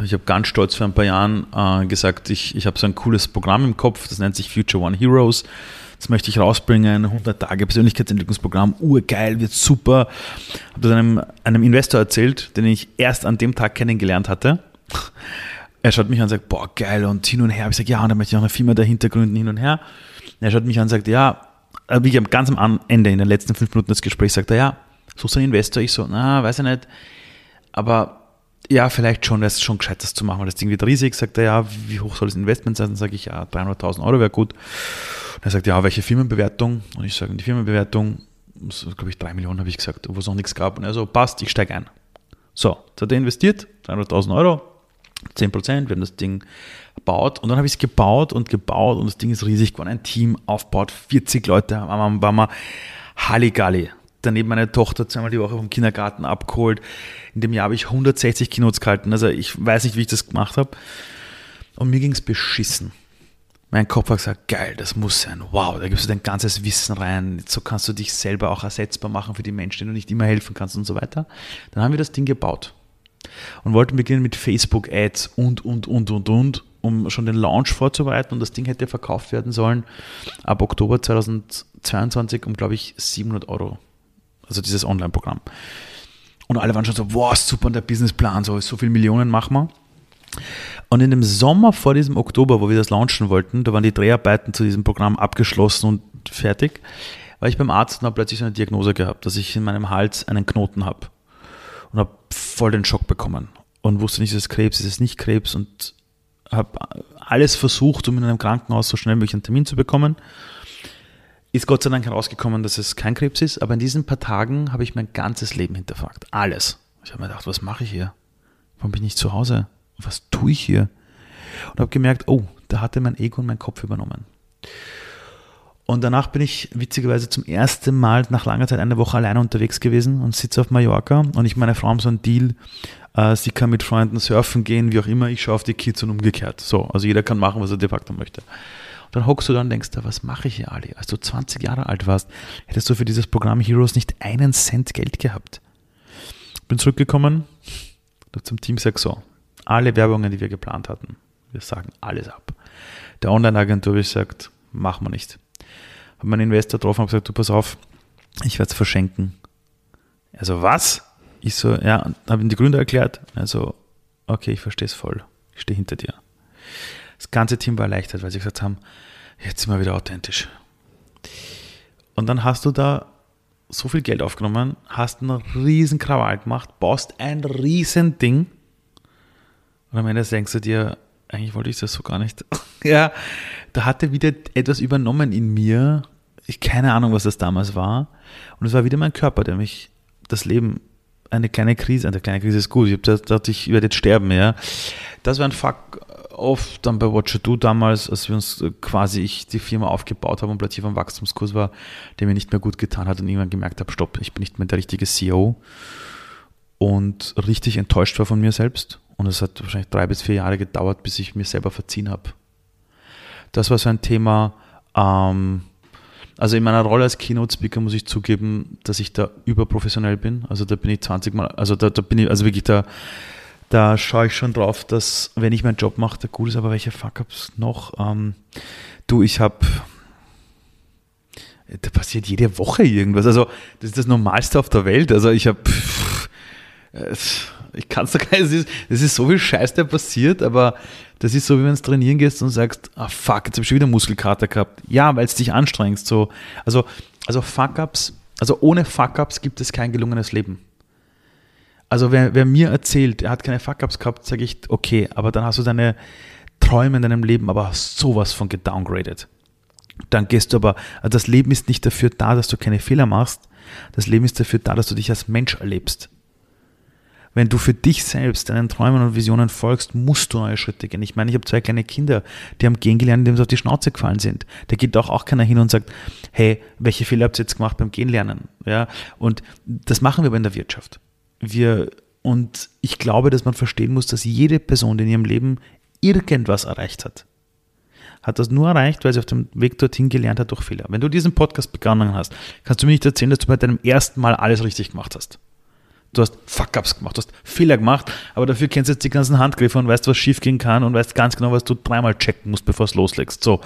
ich hab ganz stolz vor ein paar Jahren äh, gesagt, ich, ich habe so ein cooles Programm im Kopf, das nennt sich Future One Heroes das möchte ich rausbringen, 100 Tage Persönlichkeitsentwicklungsprogramm, urgeil, wird super. Habe das einem, einem Investor erzählt, den ich erst an dem Tag kennengelernt hatte. Er schaut mich an und sagt, boah, geil, und hin und her. Ich sage, ja, und dann möchte ich auch eine Firma dahinter gründen, hin und her. Er schaut mich an und sagt, ja, wie ich ganz am Ende, in den letzten fünf Minuten des Gesprächs, sagt er, ja, suchst du einen Investor? Ich so, na, weiß ich nicht. Aber ja, vielleicht schon, wäre es schon gescheit, das zu machen, weil das Ding wird riesig. Sagt er, ja, wie hoch soll das Investment sein? Dann sage ich, ja, 300.000 Euro wäre gut. Und er sagt, ja, welche Firmenbewertung? Und ich sage, die Firmenbewertung, glaube ich, 3 Millionen habe ich gesagt, wo es noch nichts gab. Und er so, passt, ich steige ein. So, jetzt hat er investiert, 300.000 Euro, 10 Prozent, wir haben das Ding gebaut und dann habe ich es gebaut und gebaut und das Ding ist riesig geworden. Ein Team aufgebaut, 40 Leute, waren wir Halligalli. Daneben meine Tochter zweimal die Woche vom Kindergarten abgeholt. In dem Jahr habe ich 160 Keynotes gehalten. Also ich weiß nicht, wie ich das gemacht habe. Und mir ging es beschissen. Mein Kopf hat gesagt, geil, das muss sein. Wow, da gibst du dein ganzes Wissen rein. So kannst du dich selber auch ersetzbar machen für die Menschen, denen du nicht immer helfen kannst und so weiter. Dann haben wir das Ding gebaut und wollten beginnen mit Facebook-Ads und, und, und, und, und, um schon den Launch vorzubereiten. Und das Ding hätte verkauft werden sollen ab Oktober 2022 um, glaube ich, 700 Euro. Also dieses Online-Programm. Und alle waren schon so, wow, super, der Businessplan, so, so viele Millionen machen wir. Und in dem Sommer vor diesem Oktober, wo wir das launchen wollten, da waren die Dreharbeiten zu diesem Programm abgeschlossen und fertig, war ich beim Arzt und habe plötzlich so eine Diagnose gehabt, dass ich in meinem Hals einen Knoten habe. Und habe voll den Schock bekommen. Und wusste nicht, ist es Krebs, ist es nicht Krebs. Und habe alles versucht, um in einem Krankenhaus so schnell wie möglich einen Termin zu bekommen. Ist Gott sei Dank herausgekommen, dass es kein Krebs ist, aber in diesen paar Tagen habe ich mein ganzes Leben hinterfragt. Alles. Ich habe mir gedacht, was mache ich hier? Warum bin ich nicht zu Hause? Was tue ich hier? Und habe gemerkt, oh, da hatte mein Ego und mein Kopf übernommen. Und danach bin ich witzigerweise zum ersten Mal nach langer Zeit eine Woche alleine unterwegs gewesen und sitze auf Mallorca. Und ich meine Frau haben so einen Deal, äh, sie kann mit Freunden surfen gehen, wie auch immer, ich schaue auf die Kids und umgekehrt. So, also jeder kann machen, was er de facto möchte. Und dann hockst du da und denkst, was mache ich hier, Ali? Als du 20 Jahre alt warst, hättest du für dieses Programm Heroes nicht einen Cent Geld gehabt. Bin zurückgekommen, zum Team sag so, alle Werbungen, die wir geplant hatten, wir sagen alles ab. Der Online-Agentur habe ich gesagt, machen wir nicht habe meinen Investor getroffen und gesagt, du pass auf, ich werde es verschenken. Also was? Ich so, ja, habe ihm die Gründe erklärt. Also, okay, ich verstehe es voll. Ich stehe hinter dir. Das ganze Team war erleichtert, weil sie gesagt haben, jetzt sind wir wieder authentisch. Und dann hast du da so viel Geld aufgenommen, hast einen riesen Krawall gemacht, baust ein riesen Ding und am Ende denkst du dir, eigentlich wollte ich das so gar nicht. (laughs) ja, da hatte wieder etwas übernommen in mir. Ich keine Ahnung, was das damals war. Und es war wieder mein Körper, der mich das Leben eine kleine Krise, eine kleine Krise ist gut. Ich habe gedacht, ich werde jetzt sterben, ja. Das war ein Fuck oft dann bei Watcher Do damals, als wir uns quasi ich die Firma aufgebaut haben und plötzlich einem Wachstumskurs war, der mir nicht mehr gut getan hat und irgendwann gemerkt habe, stopp, ich bin nicht mehr der richtige CEO und richtig enttäuscht war von mir selbst und es hat wahrscheinlich drei bis vier Jahre gedauert, bis ich mir selber verziehen habe. Das war so ein Thema. Ähm, also in meiner Rolle als Keynote-Speaker muss ich zugeben, dass ich da überprofessionell bin. Also da bin ich 20 Mal, also da, da bin ich, also wirklich da, da schaue ich schon drauf, dass wenn ich meinen Job mache, der gut ist, aber welche Fuck-Ups noch? Ähm, du, ich habe da passiert jede Woche irgendwas. Also, das ist das Normalste auf der Welt. Also, ich habe ich kann es da gar nicht, es ist so viel Scheiß, der passiert, aber das ist so, wie wenn du trainieren gehst und sagst, ah fuck, jetzt habe ich schon wieder Muskelkater gehabt. Ja, weil es dich anstrengst. So. Also, also Fuck-Ups, also ohne Fuck-Ups gibt es kein gelungenes Leben. Also wer, wer mir erzählt, er hat keine Fuck-Ups gehabt, sage ich, okay, aber dann hast du deine Träume in deinem Leben aber sowas von gedowngraded. Dann gehst du aber, also das Leben ist nicht dafür da, dass du keine Fehler machst. Das Leben ist dafür da, dass du dich als Mensch erlebst wenn du für dich selbst deinen Träumen und Visionen folgst, musst du neue Schritte gehen. Ich meine, ich habe zwei kleine Kinder, die haben gehen gelernt, indem sie auf die Schnauze gefallen sind. Da geht doch auch keiner hin und sagt, hey, welche Fehler habt ihr jetzt gemacht beim Gehen lernen? Ja, und das machen wir aber in der Wirtschaft. Wir, und ich glaube, dass man verstehen muss, dass jede Person, die in ihrem Leben irgendwas erreicht hat, hat das nur erreicht, weil sie auf dem Weg dorthin gelernt hat durch Fehler. Wenn du diesen Podcast begonnen hast, kannst du mir nicht erzählen, dass du bei deinem ersten Mal alles richtig gemacht hast. Du hast Fuck-Ups gemacht, du hast Fehler gemacht, aber dafür kennst du jetzt die ganzen Handgriffe und weißt, was schief gehen kann und weißt ganz genau, was du dreimal checken musst, bevor es loslegst. So.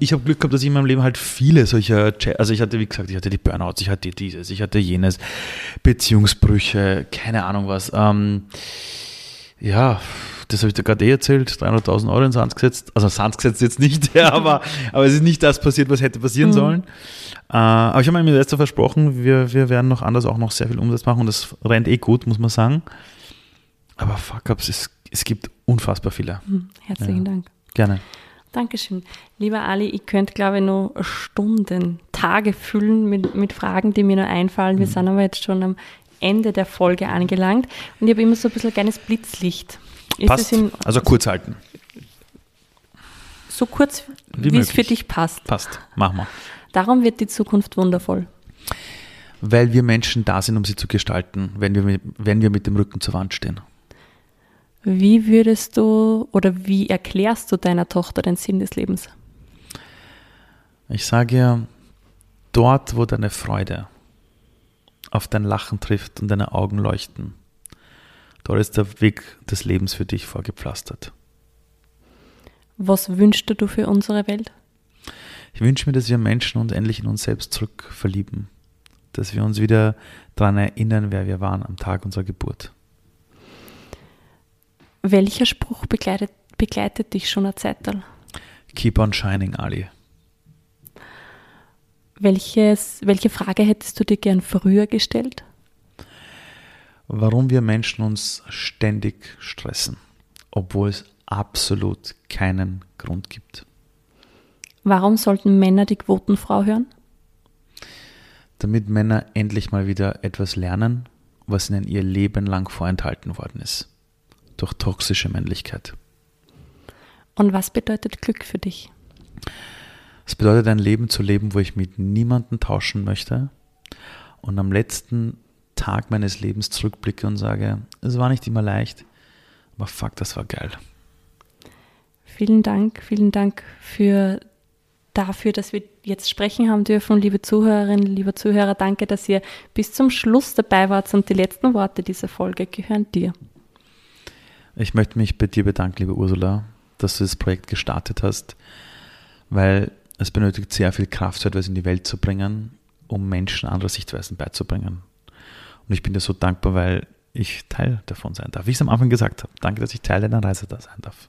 Ich habe Glück gehabt, dass ich in meinem Leben halt viele solcher, also ich hatte, wie gesagt, ich hatte die Burnouts, ich hatte dieses, ich hatte jenes, Beziehungsbrüche, keine Ahnung was. Ähm, ja, das habe ich dir gerade eh erzählt, 300.000 Euro in Sand gesetzt. Also Sand gesetzt jetzt nicht, (laughs) ja, aber, aber es ist nicht das passiert, was hätte passieren mhm. sollen. Äh, aber ich habe mir letzter versprochen, wir, wir werden noch anders auch noch sehr viel Umsatz machen und das rennt eh gut, muss man sagen. Aber Fuck-Ups, es, es gibt unfassbar viele. Hm, herzlichen ja. Dank. Gerne. Dankeschön. Lieber Ali, ich könnte, glaube ich, noch Stunden, Tage füllen mit, mit Fragen, die mir noch einfallen. Wir mhm. sind aber jetzt schon am Ende der Folge angelangt und ich habe immer so ein bisschen ein kleines Blitzlicht. Ist Passt. also kurz halten. So kurz, wie, wie es für dich passt. Passt. Machen wir. Darum wird die Zukunft wundervoll. Weil wir Menschen da sind, um sie zu gestalten, wenn wir, mit, wenn wir mit dem Rücken zur Wand stehen. Wie würdest du oder wie erklärst du deiner Tochter den Sinn des Lebens? Ich sage ihr, dort, wo deine Freude auf dein Lachen trifft und deine Augen leuchten, dort ist der Weg des Lebens für dich vorgepflastert. Was wünschst du für unsere Welt? Ich wünsche mir, dass wir Menschen uns endlich in uns selbst zurück verlieben. Dass wir uns wieder daran erinnern, wer wir waren am Tag unserer Geburt. Welcher Spruch begleitet, begleitet dich schon eine Zeit Keep on shining, Ali. Welches, welche Frage hättest du dir gern früher gestellt? Warum wir Menschen uns ständig stressen, obwohl es absolut keinen Grund gibt. Warum sollten Männer die Quotenfrau hören? Damit Männer endlich mal wieder etwas lernen, was ihnen ihr Leben lang vorenthalten worden ist. Durch toxische Männlichkeit. Und was bedeutet Glück für dich? Es bedeutet ein Leben zu leben, wo ich mit niemandem tauschen möchte und am letzten Tag meines Lebens zurückblicke und sage, es war nicht immer leicht, aber fuck, das war geil. Vielen Dank, vielen Dank für dafür, dass wir jetzt sprechen haben dürfen. Liebe Zuhörerinnen, liebe Zuhörer, danke, dass ihr bis zum Schluss dabei wart und die letzten Worte dieser Folge gehören dir. Ich möchte mich bei dir bedanken, liebe Ursula, dass du das Projekt gestartet hast, weil es benötigt sehr viel Kraft, so etwas in die Welt zu bringen, um Menschen andere Sichtweisen beizubringen. Und ich bin dir so dankbar, weil ich Teil davon sein darf. Wie ich es am Anfang gesagt habe, danke, dass ich Teil deiner Reise da sein darf.